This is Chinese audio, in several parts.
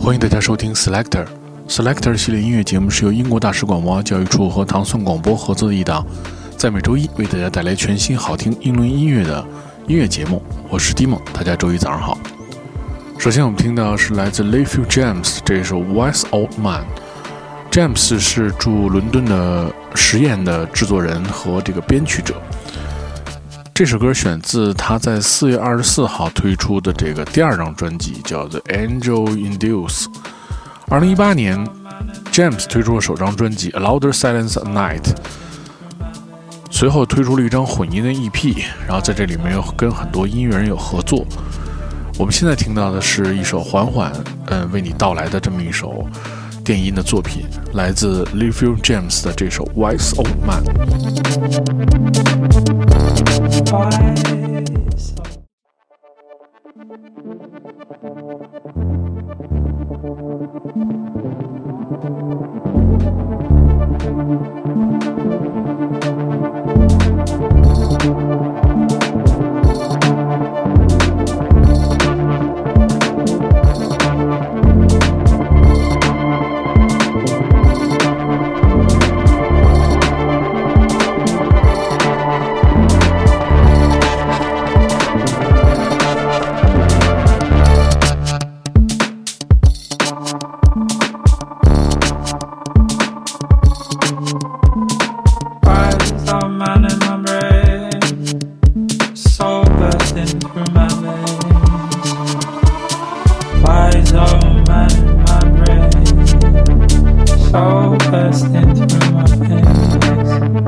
欢迎大家收听 Selector。Selector 系列音乐节目是由英国大使馆文化教育处和唐宋广播合作的一档，在每周一为大家带来全新好听英伦音乐的音乐节目。我是 Dimon，大家周一早上好。首先我们听到是来自 Layfield James 这一首 Wise Old Man。James 是驻伦敦的实验的制作人和这个编曲者。这首歌选自他在四月二十四号推出的这个第二张专辑，叫做《Angel Induce》。二零一八年，James 推出了首张专辑《A Louder Silence at Night》，随后推出了一张混音的 EP，然后在这里面有跟很多音乐人有合作。我们现在听到的是一首缓缓嗯为你到来的这么一首电音的作品，来自 Layfield James 的这首《Wise Old Man》。nothing from my ways. My, my brain, so passed into my face.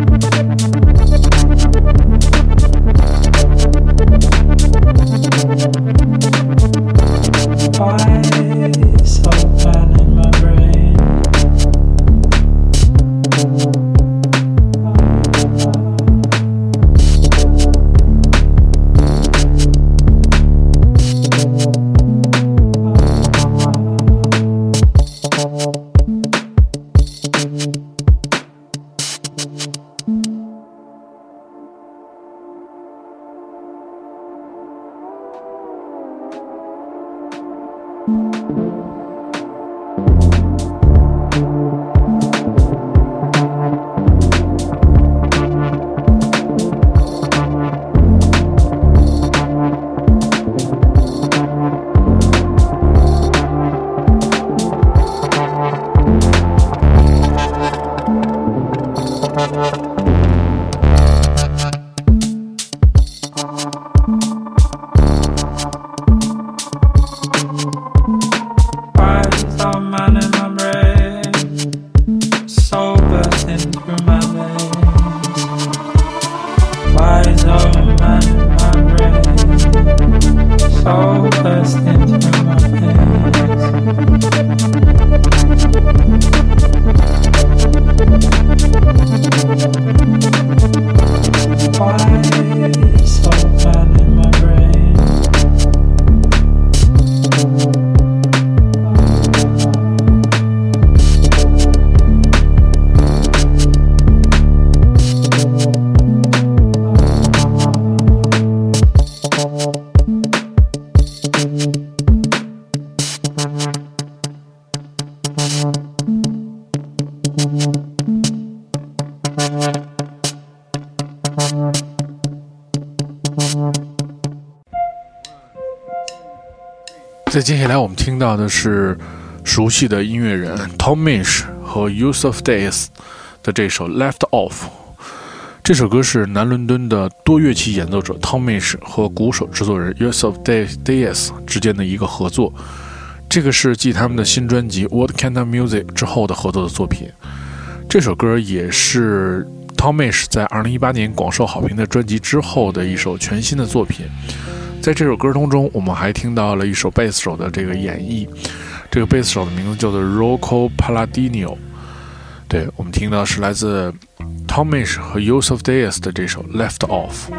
在接下来，我们听到的是熟悉的音乐人 Tom Misch 和 Use of Days 的这首《Left Off》。这首歌是南伦敦的多乐器演奏者 Tom Misch 和鼓手制作人 Use of Days 之间的一个合作。这个是继他们的新专辑《What Kind of Music》之后的合作的作品。这首歌也是 Tom Misch 在2018年广受好评的专辑之后的一首全新的作品。在这首歌当中，我们还听到了一首贝斯手的这个演绎。这个贝斯手的名字叫做 Rocco Palladino。对我们听到是来自 Tomish 和 Use of Days 的这首 Left Off。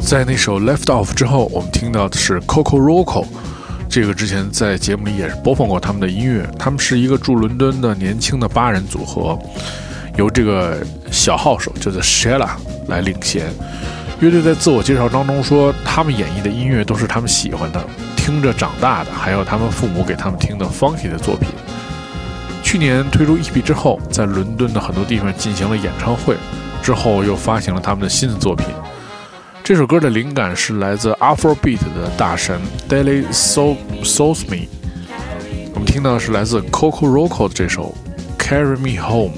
在那首《Left Off》之后，我们听到的是 Coco Roco，这个之前在节目里也是播放过他们的音乐。他们是一个驻伦敦的年轻的八人组合，由这个小号手叫做 Shella 来领衔。乐队在自我介绍当中说，他们演绎的音乐都是他们喜欢的、听着长大的，还有他们父母给他们听的 funky 的作品。去年推出 EP 之后，在伦敦的很多地方进行了演唱会，之后又发行了他们的新的作品。这首歌的灵感是来自 Afrobeat 的大神 Daily So Soulsme。我们听到的是来自 Coco Roco 的这首《Carry Me Home》。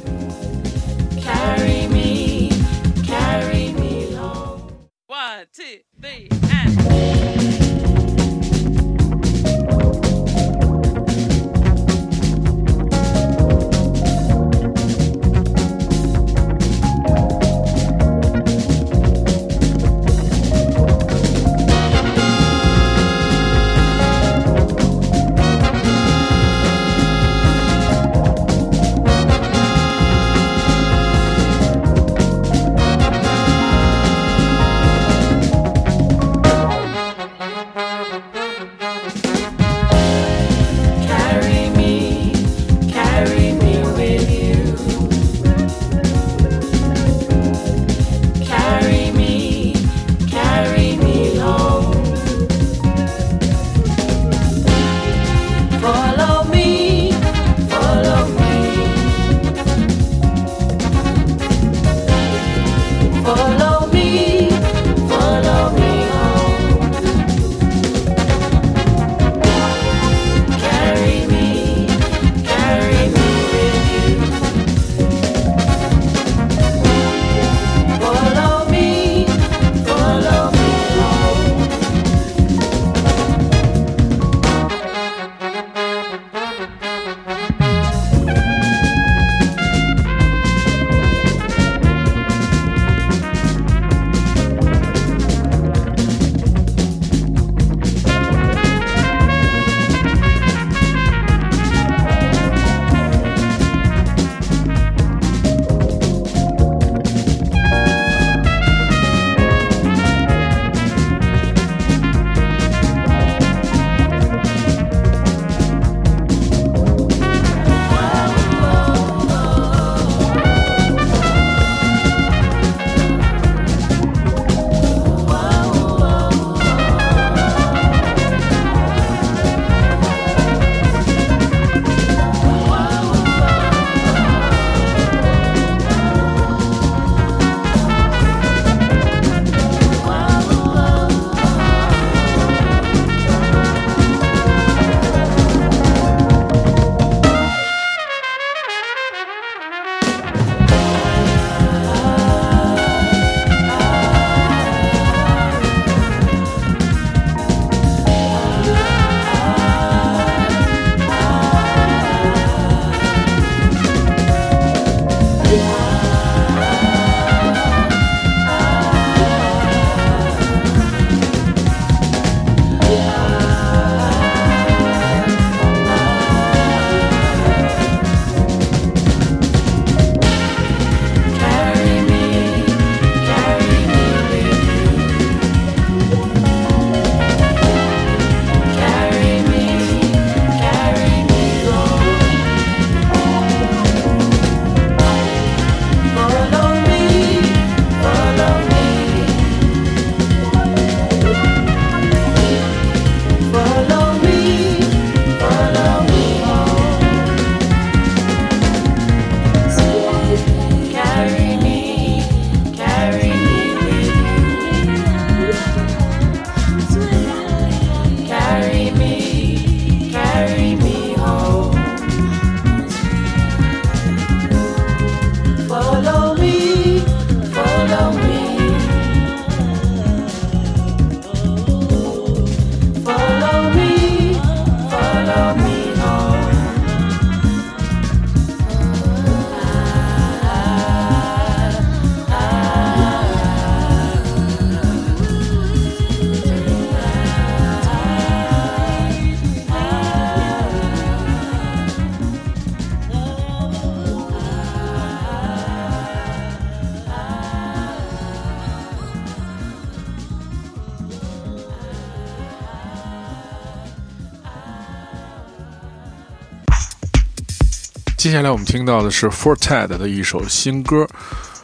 接下来我们听到的是 Forte 的一首新歌。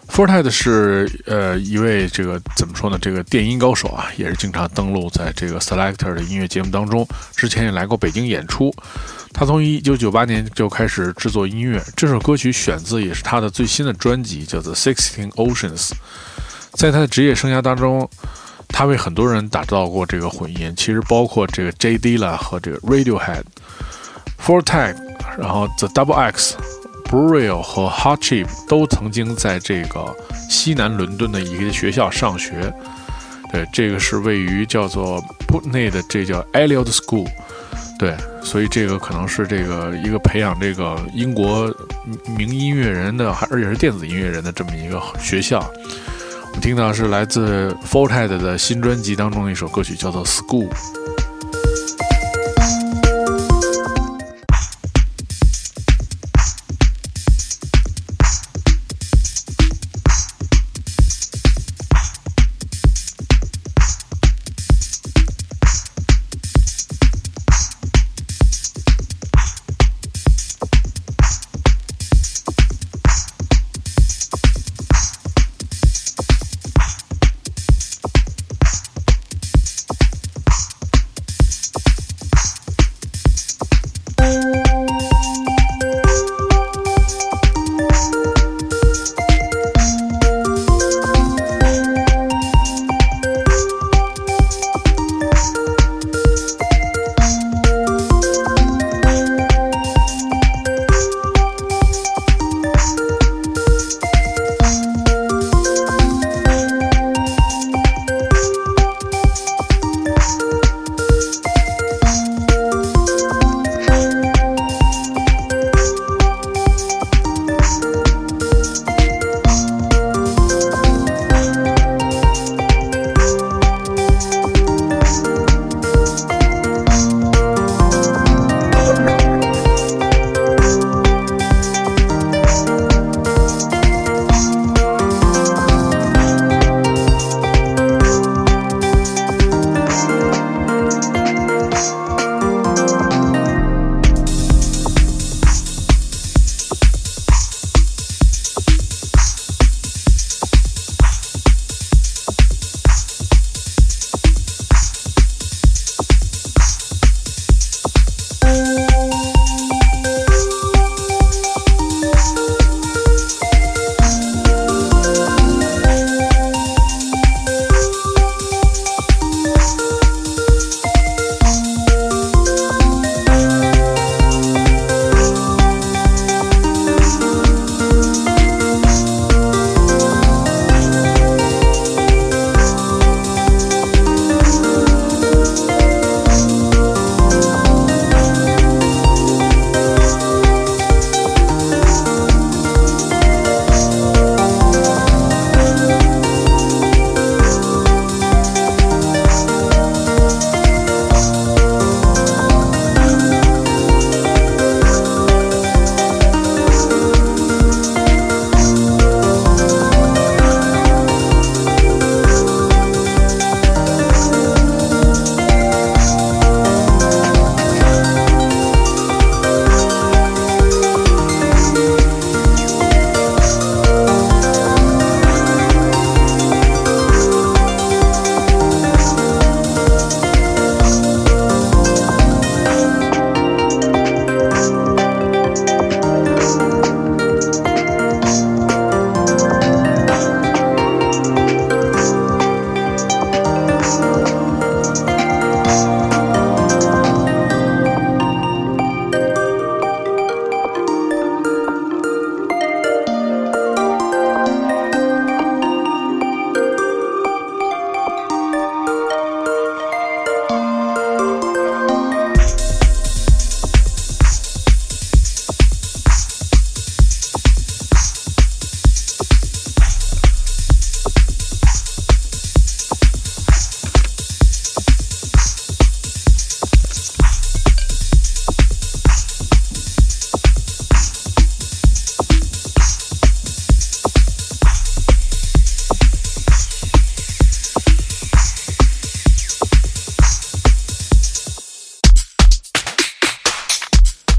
Forte 是呃一位这个怎么说呢？这个电音高手啊，也是经常登录在这个 Selector 的音乐节目当中。之前也来过北京演出。他从1998年就开始制作音乐。这首歌曲选自也是他的最新的专辑，叫做《Sixteen Oceans》。在他的职业生涯当中，他为很多人打造过这个混音，其实包括这个 J D 啦和这个 Radiohead、Forte，然后 The Double X。Burial 和 Hot Chip 都曾经在这个西南伦敦的一个学校上学。对，这个是位于叫做 Putney 的，这叫 Eliot School。对，所以这个可能是这个一个培养这个英国名音乐人的，还而且是电子音乐人的这么一个学校。我们听到是来自 Forte 的新专辑当中的一首歌曲，叫做 School。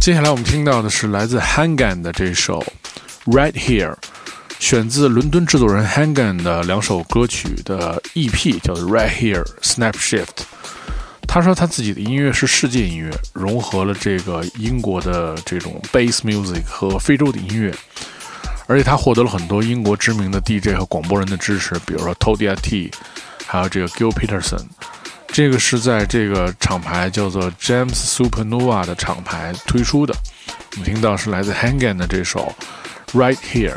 接下来我们听到的是来自 Hangan 的这首《Right Here》，选自伦敦制作人 Hangan 的两首歌曲的 EP，叫做《Right Here Snap Shift》。他说他自己的音乐是世界音乐，融合了这个英国的这种 bass music 和非洲的音乐，而且他获得了很多英国知名的 DJ 和广播人的支持，比如说 Todia T，还有这个 Gil Peterson。这个是在这个厂牌叫做 James Supernova 的厂牌推出的。我们听到是来自 Hangan 的这首《Right Here》。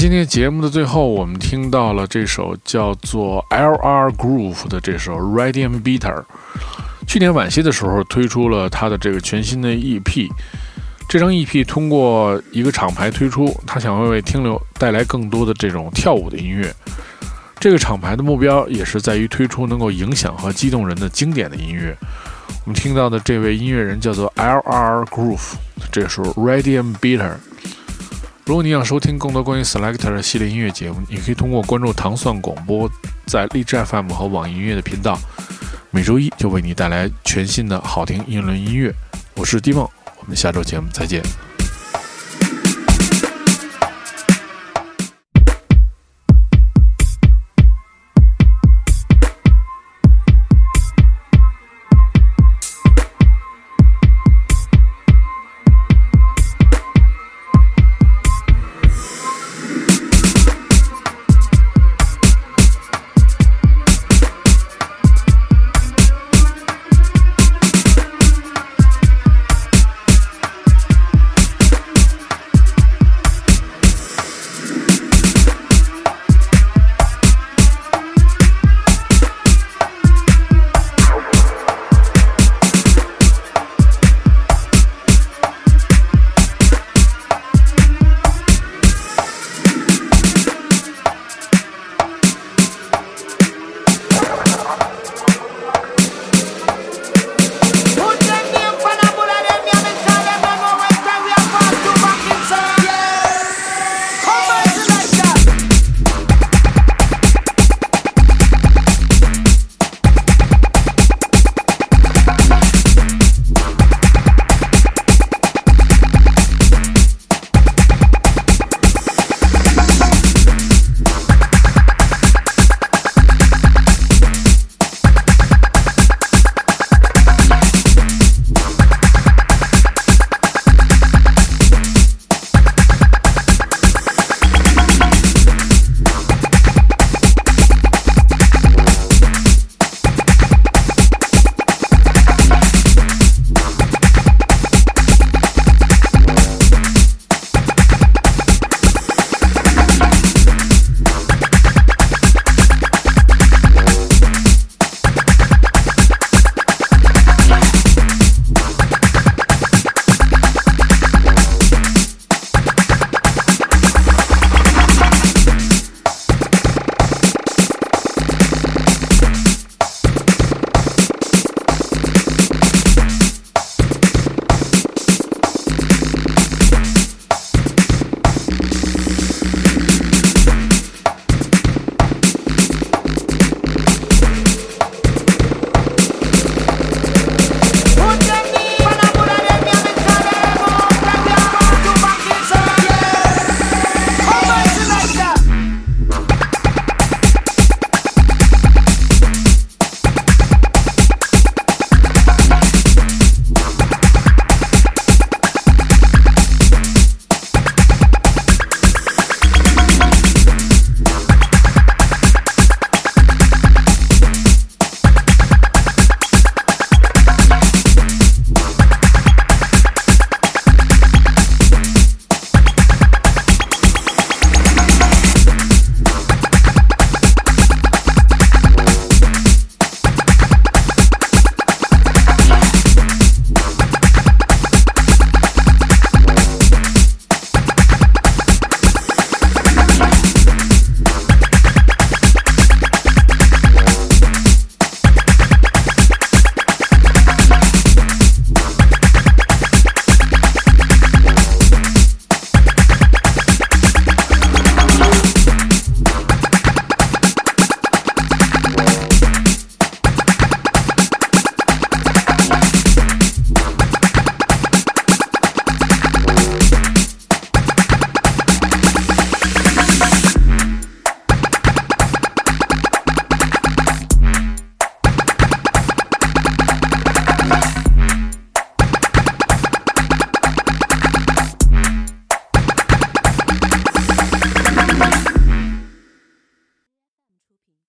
今天节目的最后，我们听到了这首叫做 L.R. Groove 的这首 Radium Beater。去年晚些的时候推出了他的这个全新的 EP。这张 EP 通过一个厂牌推出，他想为听流带来更多的这种跳舞的音乐。这个厂牌的目标也是在于推出能够影响和激动人的经典的音乐。我们听到的这位音乐人叫做 L.R. Groove，这首 Radium Beater。如果你想收听更多关于 Selector 系列音乐节目，你可以通过关注糖蒜广播，在荔枝 FM 和网易音乐的频道，每周一就为你带来全新的好听英伦音乐。我是 D 梦，我们下周节目再见。